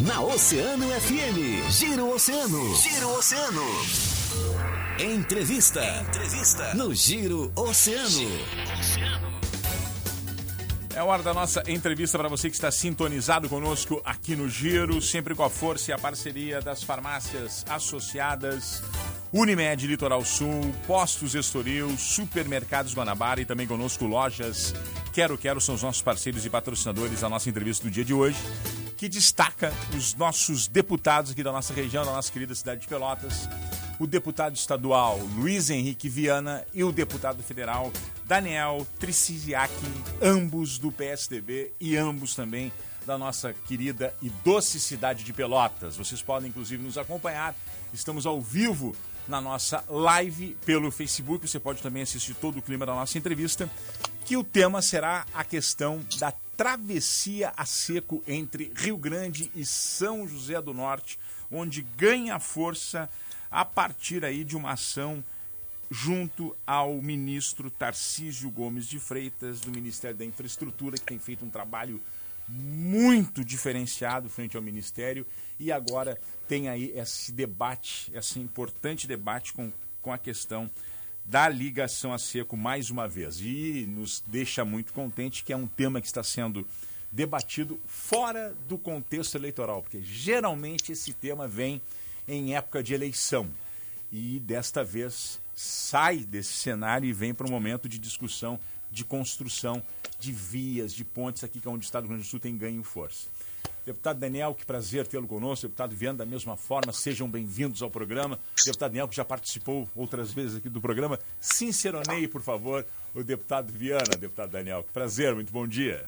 Na Oceano FM, Giro Oceano. Giro Oceano. Entrevista. Entrevista. No Giro Oceano. É hora da nossa entrevista para você que está sintonizado conosco aqui no Giro, sempre com a força e a parceria das farmácias associadas Unimed Litoral Sul, Postos Estoril, Supermercados Guanabara e também conosco lojas Quero Quero são os nossos parceiros e patrocinadores da nossa entrevista do dia de hoje, que destaca os nossos deputados aqui da nossa região, da nossa querida cidade de Pelotas, o deputado estadual Luiz Henrique Viana e o deputado federal Daniel Tricisiak, ambos do PSDB e ambos também da nossa querida e doce cidade de Pelotas. Vocês podem inclusive nos acompanhar. Estamos ao vivo na nossa live pelo Facebook. Você pode também assistir todo o clima da nossa entrevista, que o tema será a questão da travessia a seco entre Rio Grande e São José do Norte, onde ganha força a partir aí de uma ação junto ao ministro Tarcísio Gomes de Freitas, do Ministério da Infraestrutura, que tem feito um trabalho muito diferenciado frente ao Ministério. E agora tem aí esse debate, esse importante debate com, com a questão da ligação a seco mais uma vez. E nos deixa muito contente que é um tema que está sendo debatido fora do contexto eleitoral, porque geralmente esse tema vem em época de eleição. E desta vez sai desse cenário e vem para um momento de discussão, de construção de vias, de pontes aqui, que é onde o Estado do Rio Grande do Sul tem ganho força. Deputado Daniel, que prazer tê-lo conosco. Deputado Viana, da mesma forma, sejam bem-vindos ao programa. Deputado Daniel, que já participou outras vezes aqui do programa, sinceroneie, por favor, o deputado Viana, deputado Daniel. Que prazer, muito bom dia.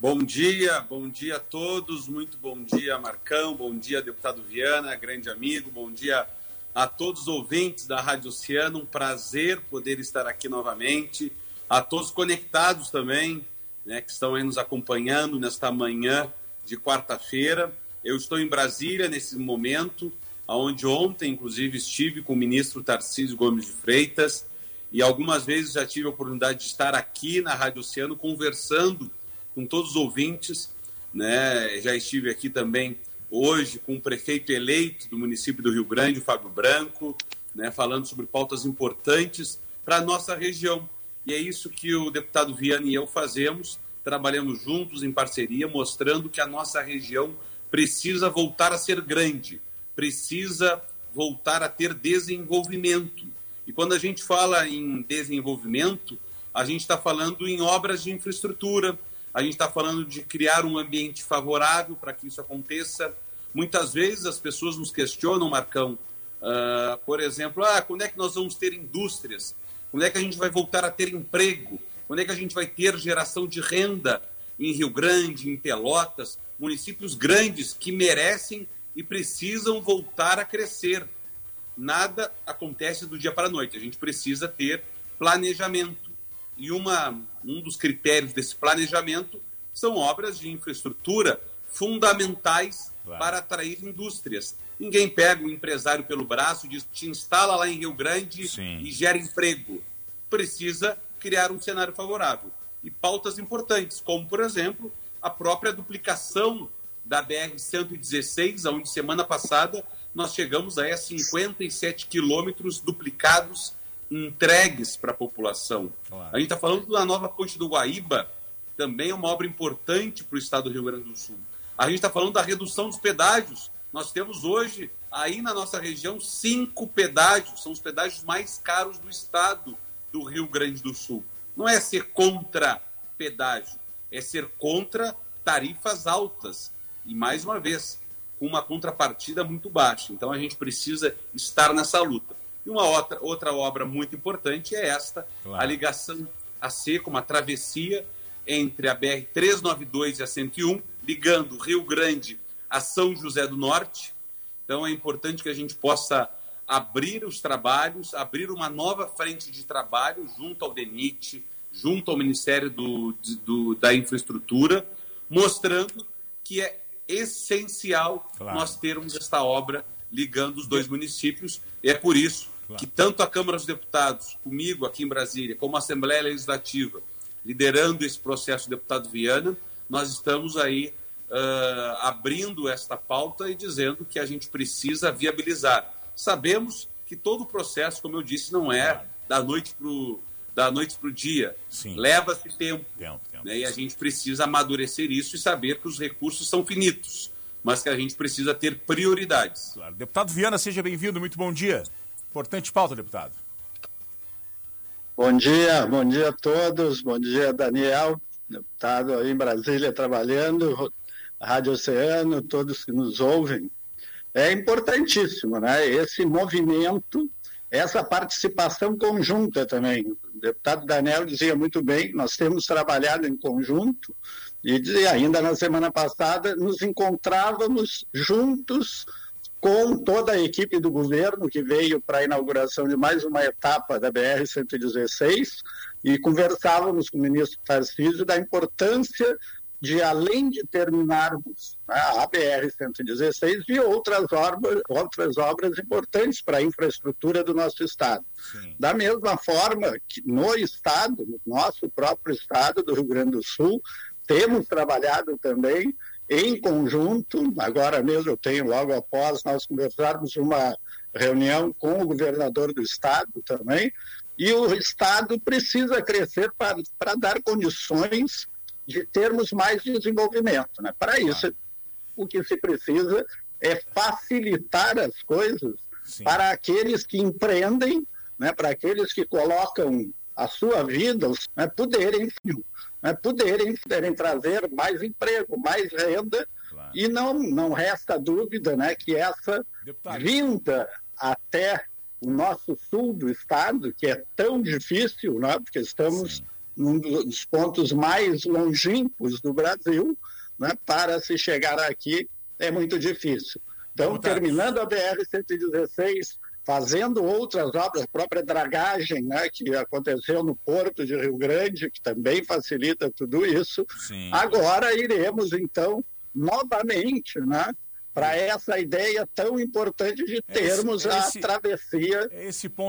Bom dia, bom dia a todos, muito bom dia, Marcão, bom dia, deputado Viana, grande amigo, bom dia a todos os ouvintes da Rádio Oceano, um prazer poder estar aqui novamente, a todos conectados também, né, que estão aí nos acompanhando nesta manhã de quarta-feira. Eu estou em Brasília nesse momento, onde ontem, inclusive, estive com o ministro Tarcísio Gomes de Freitas e algumas vezes já tive a oportunidade de estar aqui na Rádio Oceano conversando com todos os ouvintes. Né? Já estive aqui também hoje com o prefeito eleito do município do Rio Grande, Fábio Branco, né? falando sobre pautas importantes para a nossa região. E é isso que o deputado Viana e eu fazemos, trabalhamos juntos em parceria, mostrando que a nossa região precisa voltar a ser grande, precisa voltar a ter desenvolvimento. E quando a gente fala em desenvolvimento, a gente está falando em obras de infraestrutura, a gente está falando de criar um ambiente favorável para que isso aconteça. Muitas vezes as pessoas nos questionam, Marcão, uh, por exemplo, ah, quando é que nós vamos ter indústrias? Quando é que a gente vai voltar a ter emprego? Quando é que a gente vai ter geração de renda em Rio Grande, em Pelotas, municípios grandes que merecem e precisam voltar a crescer? Nada acontece do dia para a noite. A gente precisa ter planejamento. E uma, um dos critérios desse planejamento são obras de infraestrutura fundamentais claro. para atrair indústrias. Ninguém pega o empresário pelo braço e diz te instala lá em Rio Grande Sim. e gera emprego. Precisa criar um cenário favorável. E pautas importantes, como, por exemplo, a própria duplicação da BR-116, onde semana passada nós chegamos a 57 quilômetros duplicados entregues para a população. Claro. A gente está falando da nova ponte do Guaíba, também é uma obra importante para o estado do Rio Grande do Sul. A gente está falando da redução dos pedágios. Nós temos hoje, aí na nossa região, cinco pedágios, são os pedágios mais caros do estado do Rio Grande do Sul. Não é ser contra pedágio, é ser contra tarifas altas. E, mais uma vez, com uma contrapartida muito baixa. Então, a gente precisa estar nessa luta. E uma outra, outra obra muito importante é esta, claro. a ligação a seco, uma travessia entre a BR-392 e a 101, ligando Rio Grande a São José do Norte. Então é importante que a gente possa abrir os trabalhos, abrir uma nova frente de trabalho junto ao DENIT, junto ao Ministério do, do, da Infraestrutura, mostrando que é essencial claro. nós termos esta obra ligando os dois municípios. E é por isso claro. que tanto a Câmara dos Deputados, comigo aqui em Brasília, como a Assembleia Legislativa, liderando esse processo, deputado Viana, nós estamos aí uh, abrindo esta pauta e dizendo que a gente precisa viabilizar. Sabemos que todo o processo, como eu disse, não é da noite para o da noite para o dia. Leva-se tempo. tempo, tempo. Né? E a gente precisa amadurecer isso e saber que os recursos são finitos, mas que a gente precisa ter prioridades. Claro. Deputado Viana, seja bem-vindo. Muito bom dia. Importante pauta, deputado. Bom dia, bom dia a todos. Bom dia, Daniel, deputado aí em Brasília trabalhando, Rádio Oceano, todos que nos ouvem. É importantíssimo, né? Esse movimento, essa participação conjunta também. O deputado Daniel dizia muito bem, nós temos trabalhado em conjunto e ainda na semana passada nos encontrávamos juntos com toda a equipe do governo que veio para a inauguração de mais uma etapa da BR-116 e conversávamos com o ministro Tarcísio da importância de, além de terminarmos né, a BR-116, e outras obras, outras obras importantes para a infraestrutura do nosso Estado. Sim. Da mesma forma que no Estado, no nosso próprio Estado do Rio Grande do Sul, temos trabalhado também em conjunto, agora mesmo eu tenho, logo após nós conversarmos uma reunião com o governador do estado também, e o estado precisa crescer para, dar condições de termos mais desenvolvimento. Né? Para isso, o que se precisa é facilitar as coisas Sim. para aqueles que empreendem, né? para aqueles que colocam a sua vida, né? poderem né, poderem, poderem trazer mais emprego, mais renda, claro. e não, não resta dúvida né, que essa Deputado. vinda até o nosso sul do estado, que é tão difícil, né, porque estamos Sim. num dos pontos mais longínquos do Brasil, né, para se chegar aqui é muito difícil. Então, terminando a BR-116, fazendo outras obras, a própria dragagem, né, que aconteceu no Porto de Rio Grande, que também facilita tudo isso. Sim. Agora iremos, então, novamente, né, para essa ideia tão importante de termos esse, esse, a travessia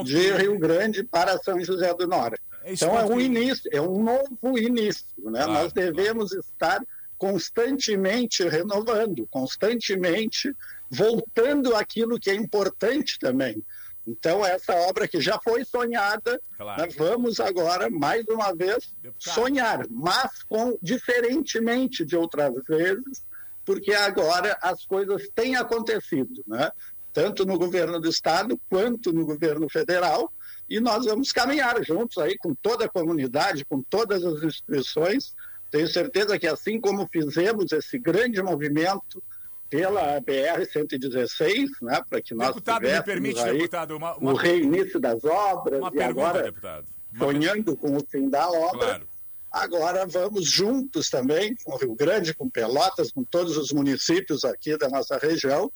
de Rio Grande para São José do Norte. então é um início, é um novo início. Né? Claro, Nós devemos claro. estar constantemente renovando, constantemente voltando àquilo que é importante também. Então, essa obra que já foi sonhada, claro. né, vamos agora, mais uma vez, Deputado. sonhar, mas com diferentemente de outras vezes, porque agora as coisas têm acontecido, né? tanto no governo do Estado quanto no governo federal, e nós vamos caminhar juntos aí com toda a comunidade, com todas as instituições. Tenho certeza que assim como fizemos esse grande movimento pela BR-116, né, para que nós deputado, me permite, aí deputado, uma, uma... o reinício das obras uma e pergunta, agora deputado. sonhando com o fim da obra. Claro. Agora vamos juntos também com o Rio Grande, com Pelotas, com todos os municípios aqui da nossa região,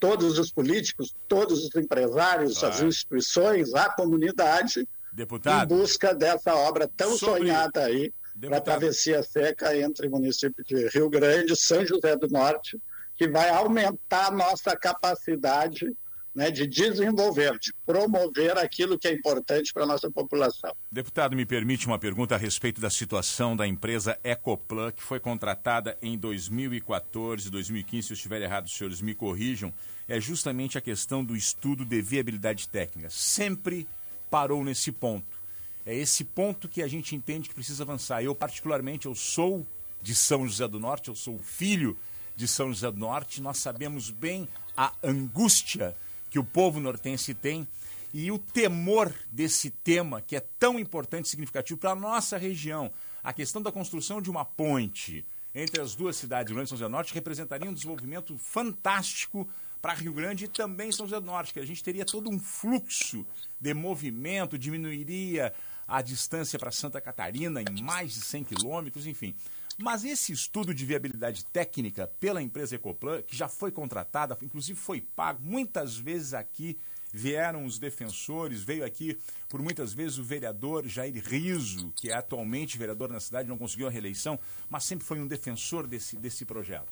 todos os políticos, todos os empresários, claro. as instituições, a comunidade, deputado, em busca dessa obra tão sobre... sonhada aí para a travessia seca entre o município de Rio Grande, São José do Norte que vai aumentar a nossa capacidade né, de desenvolver, de promover aquilo que é importante para a nossa população. Deputado, me permite uma pergunta a respeito da situação da empresa Ecoplan, que foi contratada em 2014, 2015. Se eu estiver errado, os senhores me corrijam. É justamente a questão do estudo de viabilidade técnica. Sempre parou nesse ponto. É esse ponto que a gente entende que precisa avançar. Eu, particularmente, eu sou de São José do Norte, eu sou filho de São José do Norte, nós sabemos bem a angústia que o povo nortense tem e o temor desse tema que é tão importante e significativo para a nossa região. A questão da construção de uma ponte entre as duas cidades, Rio Grande e São José do Norte, representaria um desenvolvimento fantástico para Rio Grande e também São José do Norte, que a gente teria todo um fluxo de movimento, diminuiria a distância para Santa Catarina em mais de 100 quilômetros, enfim. Mas esse estudo de viabilidade técnica pela empresa Ecoplan, que já foi contratada, inclusive foi pago, muitas vezes aqui vieram os defensores, veio aqui por muitas vezes o vereador Jair Riso, que é atualmente vereador na cidade, não conseguiu a reeleição, mas sempre foi um defensor desse, desse projeto.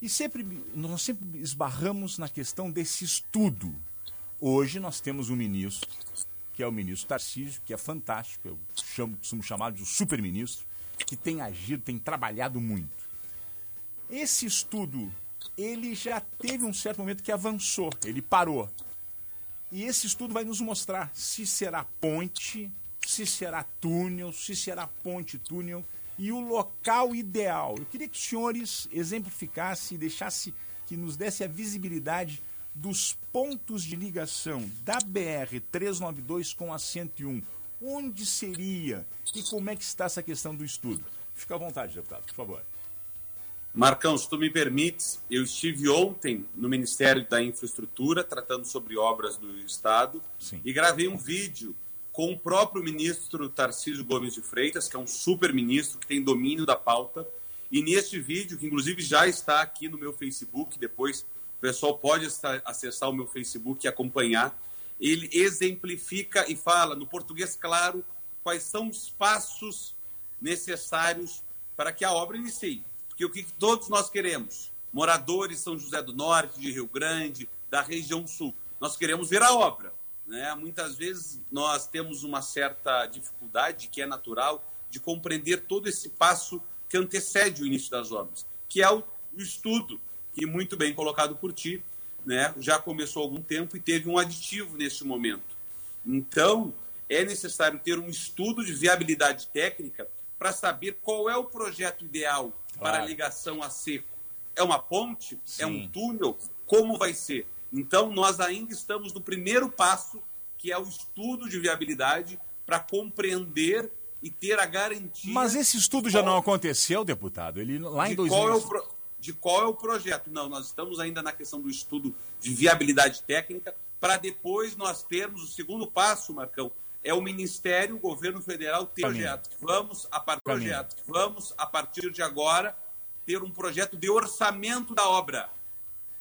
E sempre, nós sempre esbarramos na questão desse estudo. Hoje nós temos um ministro, que é o ministro Tarcísio, que é fantástico, eu chamo, costumo chamar de super-ministro, que tem agido, tem trabalhado muito. Esse estudo, ele já teve um certo momento que avançou, ele parou. E esse estudo vai nos mostrar se será ponte, se será túnel, se será ponte-túnel e o local ideal. Eu queria que os senhores exemplificassem, deixasse que nos desse a visibilidade dos pontos de ligação da BR 392 com a 101. Onde seria e como é que está essa questão do estudo? Fica à vontade, deputado, por favor. Marcão, se tu me permites, eu estive ontem no Ministério da Infraestrutura tratando sobre obras do Estado Sim. e gravei um vídeo com o próprio ministro Tarcísio Gomes de Freitas, que é um super ministro que tem domínio da pauta. E neste vídeo, que inclusive já está aqui no meu Facebook, depois o pessoal pode acessar o meu Facebook e acompanhar, ele exemplifica e fala, no português claro, quais são os passos necessários para que a obra inicie. Porque o que todos nós queremos, moradores de São José do Norte, de Rio Grande, da região sul, nós queremos ver a obra. Né? Muitas vezes nós temos uma certa dificuldade, que é natural, de compreender todo esse passo que antecede o início das obras, que é o, estudo, que muito bem colocado por ti, né? já começou há algum tempo e teve um aditivo neste momento. Então, é necessário ter um estudo de viabilidade técnica para saber qual é o projeto ideal para a ligação a seco. É uma ponte? Sim. É um túnel? Como vai ser? Então, nós ainda estamos no primeiro passo, que é o estudo de viabilidade, para compreender e ter a garantia. Mas esse estudo já não aconteceu, deputado? Ele lá em 2000. Qual é pro... De qual é o projeto? Não, nós estamos ainda na questão do estudo de viabilidade técnica, para depois nós termos o segundo passo, Marcão, é o Ministério, o governo federal ter projeto. Vamos a partir projeto. Vamos a partir de agora ter um projeto de orçamento da obra.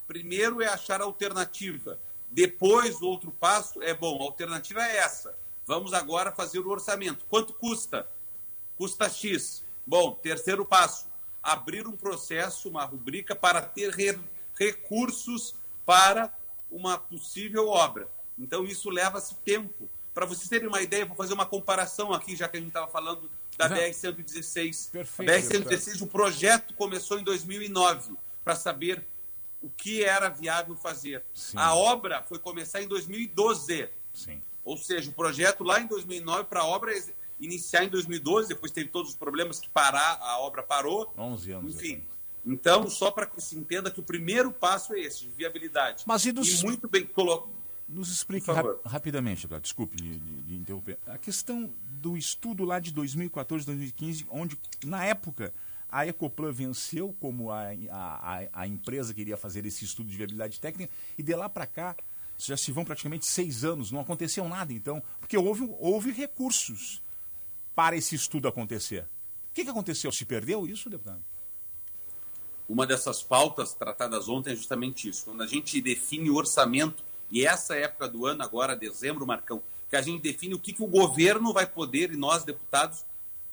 Primeiro é achar alternativa. Depois, o outro passo é bom, a alternativa é essa. Vamos agora fazer o orçamento. Quanto custa? Custa X. Bom, terceiro passo, abrir um processo, uma rubrica para ter re recursos para uma possível obra. Então, isso leva-se tempo. Para vocês terem uma ideia, vou fazer uma comparação aqui, já que a gente estava falando da BR-116. Perfeito. A BR-116, o projeto começou em 2009, para saber o que era viável fazer. Sim. A obra foi começar em 2012. Sim. Ou seja, o projeto lá em 2009 para a obra iniciar em 2012, depois teve todos os problemas que parar, a obra parou. 11 anos. Enfim. Então, só para que se entenda que o primeiro passo é esse, de viabilidade. Mas e, dos... e muito bem colocado nos explique rap rapidamente, desculpe de, de, de, interromper. A questão do estudo lá de 2014, 2015, onde, na época, a Ecoplan venceu como a, a, a empresa que iria fazer esse estudo de viabilidade técnica, e de lá para cá já se vão praticamente seis anos, não aconteceu nada então, porque houve, houve recursos para esse estudo acontecer. O que, que aconteceu? Se perdeu isso, deputado? Uma dessas pautas tratadas ontem é justamente isso. Quando a gente define o orçamento e essa época do ano, agora, dezembro, Marcão, que a gente define o que, que o governo vai poder, e nós, deputados,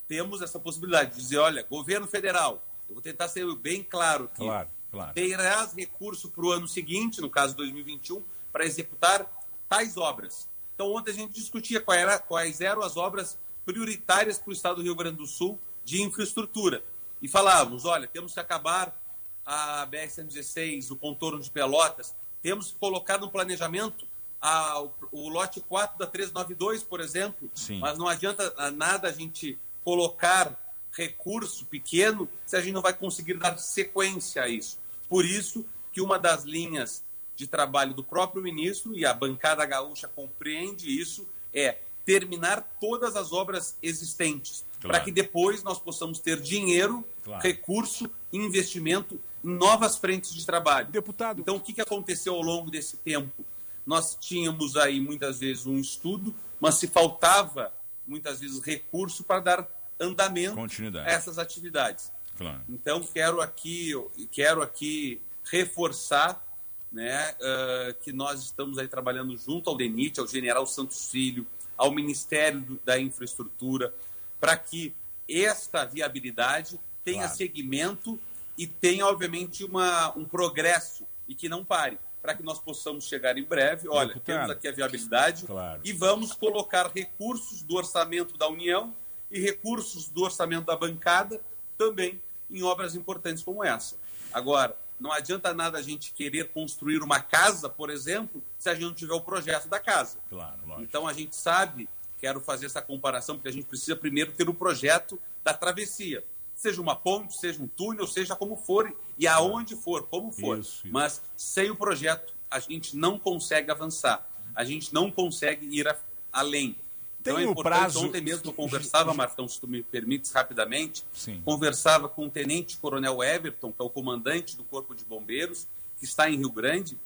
temos essa possibilidade de dizer, olha, governo federal, eu vou tentar ser bem claro aqui, claro, claro. terás recurso para o ano seguinte, no caso 2021, para executar tais obras. Então, ontem a gente discutia quais eram as obras prioritárias para o Estado do Rio Grande do Sul de infraestrutura. E falávamos, olha, temos que acabar a BR-116, o contorno de Pelotas, temos que colocar no planejamento a, o, o, lote 4 da 392, por exemplo, Sim. mas não adianta nada a gente colocar recurso pequeno se a gente não vai conseguir dar sequência a isso. Por isso que uma das linhas de trabalho do próprio ministro, e a bancada gaúcha compreende isso, é terminar todas as obras existentes, claro. para que depois nós possamos ter dinheiro, claro. recurso, investimento novas frentes de trabalho. Deputado. Então, o que, que aconteceu ao longo desse tempo? Nós tínhamos aí muitas vezes um estudo, mas se faltava muitas vezes recurso para dar andamento a essas atividades. Claro. Então, quero aqui, quero aqui reforçar né, uh, que nós estamos aí trabalhando junto ao DENIT, ao General Santos Filho, ao Ministério da Infraestrutura, para que esta viabilidade tenha claro. segmento e tenha, obviamente, uma, um progresso e que não pare, para que nós possamos chegar em breve. Olha, temos aqui a viabilidade claro. e vamos colocar recursos do orçamento da União e recursos do orçamento da bancada também em obras importantes como essa. Agora, não adianta nada a gente querer construir uma casa, por exemplo, se a gente não tiver o projeto da casa. Claro, lógico. Então a gente sabe, quero fazer essa comparação, porque a gente precisa primeiro ter o projeto da travessia. Seja uma ponte, seja um túnel, seja como for, e aonde for, como for. Isso, isso. Mas sem o projeto, a gente não consegue avançar. A gente não consegue ir a, além. Tem então é importante. Prazo... Ontem mesmo eu conversava, Martão, se tu me permites rapidamente, Sim. conversava com o Tenente Coronel Everton, que é o comandante do Corpo de Bombeiros, que está em Rio Grande,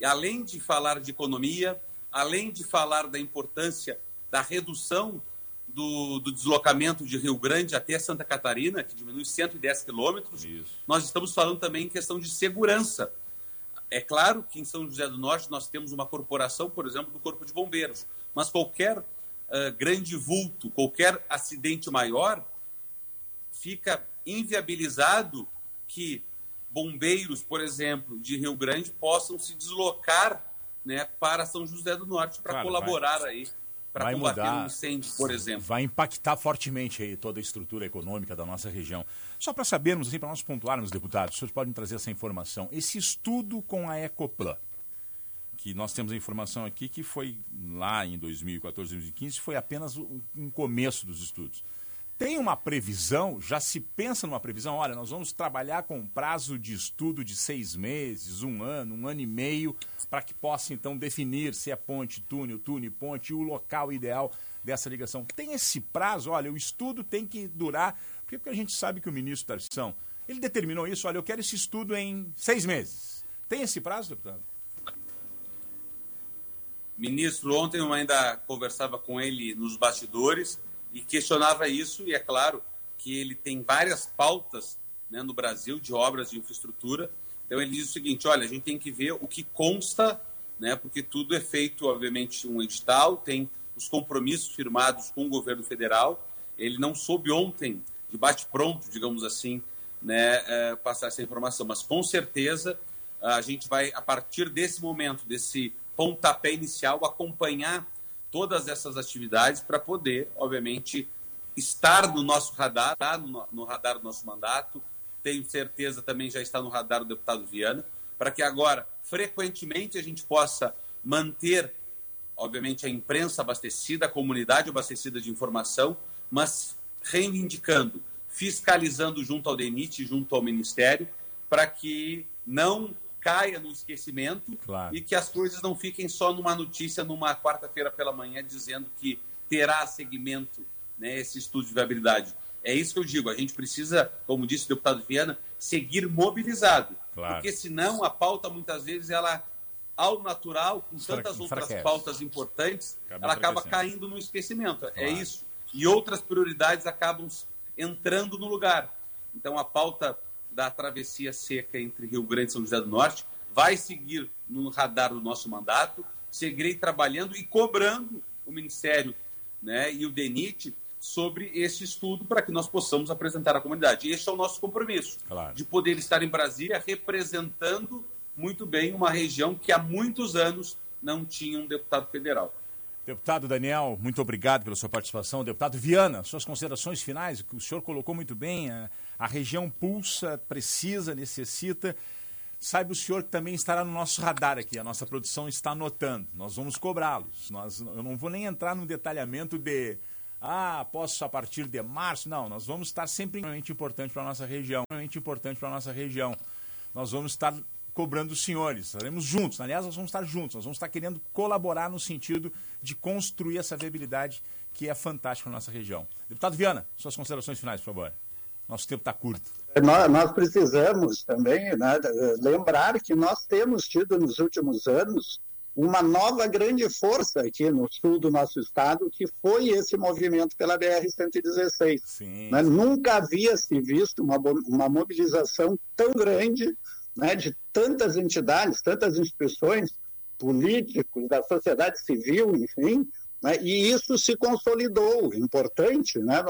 e além de falar de economia, além de falar da importância da redução do, do deslocamento de Rio Grande até Santa Catarina, que diminui 110 quilômetros, nós estamos falando também em questão de segurança. É claro que em São José do Norte nós temos uma corporação, por exemplo, do Corpo de Bombeiros, mas qualquer uh, grande vulto, qualquer acidente maior, fica inviabilizado que bombeiros, por exemplo, de Rio Grande possam se deslocar né, para São José do Norte para colaborar vai, aí para combater mudar, um incêndio, por exemplo. Vai impactar fortemente aí toda a estrutura econômica da nossa região. Só para sabermos, assim, para nós pontuarmos, deputados, os senhores podem trazer essa informação. Esse estudo com a Ecoplan, que nós temos a informação aqui que foi lá em 2014, 2015, foi apenas um começo dos estudos. Tem uma previsão, já se pensa numa previsão, olha, nós vamos trabalhar com um prazo de estudo de seis meses, um ano, um ano e meio, para que possa então definir se é ponte, túnel, túnel, ponte o local ideal dessa ligação. Tem esse prazo, olha, o estudo tem que durar, porque a gente sabe que o ministro Tarcísio, ele determinou isso, olha, eu quero esse estudo em seis meses. Tem esse prazo, deputado? Ministro, ontem eu ainda conversava com ele nos bastidores e questionava isso, e é claro que ele tem várias pautas né, no Brasil de obras de infraestrutura. Então ele diz o seguinte: olha, a gente tem que ver o que consta, né, porque tudo é feito, obviamente, um edital, tem os compromissos firmados com o governo federal. Ele não soube ontem, de bate-pronto, digamos assim, né, é, passar essa informação, mas com certeza a gente vai, a partir desse momento, desse pontapé inicial, acompanhar todas essas atividades para poder, obviamente, estar no nosso radar, tá? no, radar do nosso mandato. Tenho certeza também já está no radar do deputado Viana, para que agora, frequentemente, a gente possa manter, obviamente, a imprensa abastecida, a comunidade abastecida de informação, mas reivindicando, fiscalizando junto ao DENIT, junto ao Ministério, para que não caia no esquecimento claro. e que as coisas não fiquem só numa notícia numa quarta-feira pela manhã dizendo que terá segmento né, esse estudo de viabilidade. É isso que eu digo, a gente precisa, como disse o deputado Viana, seguir mobilizado, claro. porque senão a pauta muitas vezes ela ao natural, com tantas outras pautas importantes, acaba ela acaba caindo no esquecimento. É claro. É isso. E outras prioridades acabam entrando no lugar. Então a pauta da travessia seca entre Rio Grande e São José do Norte vai seguir no radar do nosso mandato. Seguirei trabalhando e cobrando o Ministério né, e o DENIT sobre esse estudo para que nós possamos apresentar à comunidade. E esse é o nosso compromisso, claro. de poder estar em Brasília representando muito bem uma região que há muitos anos não tinha um deputado federal. Deputado Daniel, muito obrigado pela sua participação. Deputado Viana, suas considerações finais, que o senhor colocou muito bem. A, a região pulsa, precisa, necessita. Saiba o senhor que também estará no nosso radar aqui, a nossa produção está anotando. Nós vamos cobrá-los. Nós, eu não vou nem entrar no detalhamento de, ah, posso a partir de março. Não, nós vamos estar sempre realmente importante para a nossa região. Realmente importante para a nossa região. Nós vamos estar cobrando os senhores. Estaremos juntos. Aliás, nós vamos estar juntos. Nós vamos estar querendo colaborar no sentido de construir essa viabilidade que é fantástica na nossa região. Deputado Viana, suas considerações finais, por favor. Nosso tempo está curto. Nós, nós, precisamos também né, lembrar que nós temos tido nos últimos anos uma nova grande força aqui no sul do nosso estado, que foi esse movimento pela BR-116. Né? Nunca havia se visto uma, uma mobilização tão grande né, de tantas entidades, tantas instituições, políticos, da sociedade civil, enfim, né, e isso se consolidou, importante, né,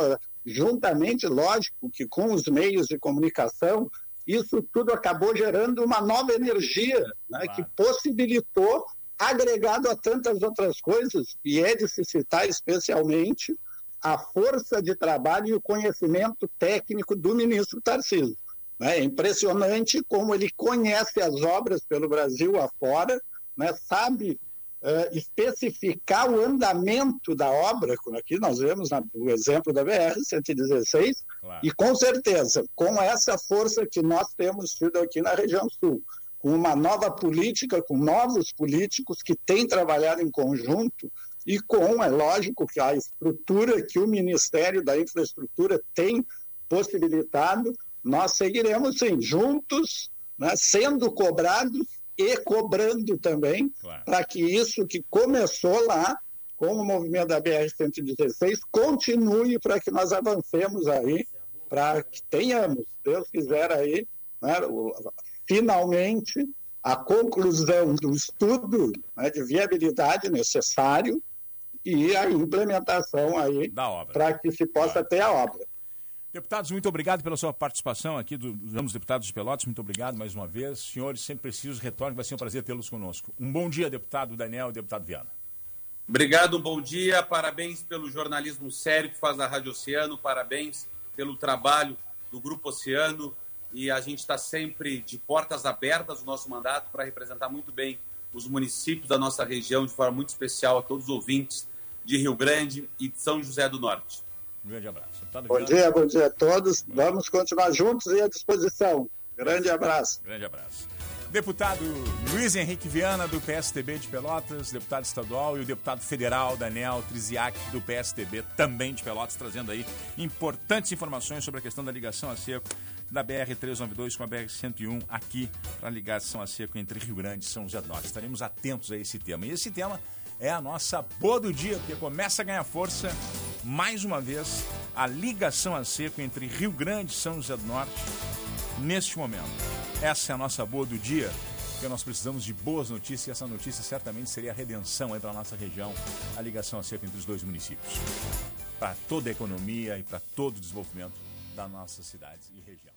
juntamente, lógico, que com os meios de comunicação, isso tudo acabou gerando uma nova energia né, claro. que possibilitou, agregado a tantas outras coisas, e é de se citar especialmente a força de trabalho e o conhecimento técnico do ministro Tarcísio? É impressionante como ele conhece as obras pelo Brasil afora, né? sabe uh, especificar o andamento da obra, como aqui nós vemos na, o exemplo da BR-116, claro. e com certeza, com essa força que nós temos tido aqui na região sul, com uma nova política, com novos políticos que têm trabalhado em conjunto, e com, é lógico, que a estrutura que o Ministério da Infraestrutura tem possibilitado, nós seguiremos, sim, juntos, né, sendo cobrados e cobrando também, claro. para que isso que começou lá, com o movimento da BR-116, continue para que nós avancemos aí, para que tenhamos, Deus quiser aí, né, finalmente, a conclusão do estudo né, de viabilidade necessário e a implementação aí para que se possa ter a obra. Deputados, muito obrigado pela sua participação aqui do Ramos Deputados de Pelotas. Muito obrigado mais uma vez. Senhores, sempre preciso, retorne, vai ser um prazer tê-los conosco. Um bom dia, deputado Daniel e deputado Viana. Obrigado, um bom dia. Parabéns pelo jornalismo sério que faz a Rádio Oceano. Parabéns pelo trabalho do Grupo Oceano. E a gente está sempre de portas abertas no nosso mandato para representar muito bem os municípios da nossa região, de forma muito especial a todos os ouvintes de Rio Grande e de São José do Norte. Um grande abraço. bom dia, bom dia a todos. Vamos continuar juntos e à disposição. Grande abraço. Grande abraço. Deputado Luiz Henrique Viana, do PSTB de Pelotas, deputado estadual, e o deputado federal Daniel Triziak, do PSTB, também de Pelotas, trazendo aí importantes informações sobre a questão da ligação a seco da BR-392 com a BR-101 aqui para a ligação a seco entre Rio Grande e São José do Norte. Estaremos atentos a esse tema. E esse tema é a nossa boa do dia, porque começa a ganhar força mais uma vez a ligação a seco entre Rio Grande e São José do Norte neste momento. Essa é a nossa boa do dia, porque nós precisamos de boas notícias e essa notícia certamente seria a redenção para a nossa região, a ligação a seco entre os dois municípios. Para toda a economia e para todo o desenvolvimento da nossa cidade e região.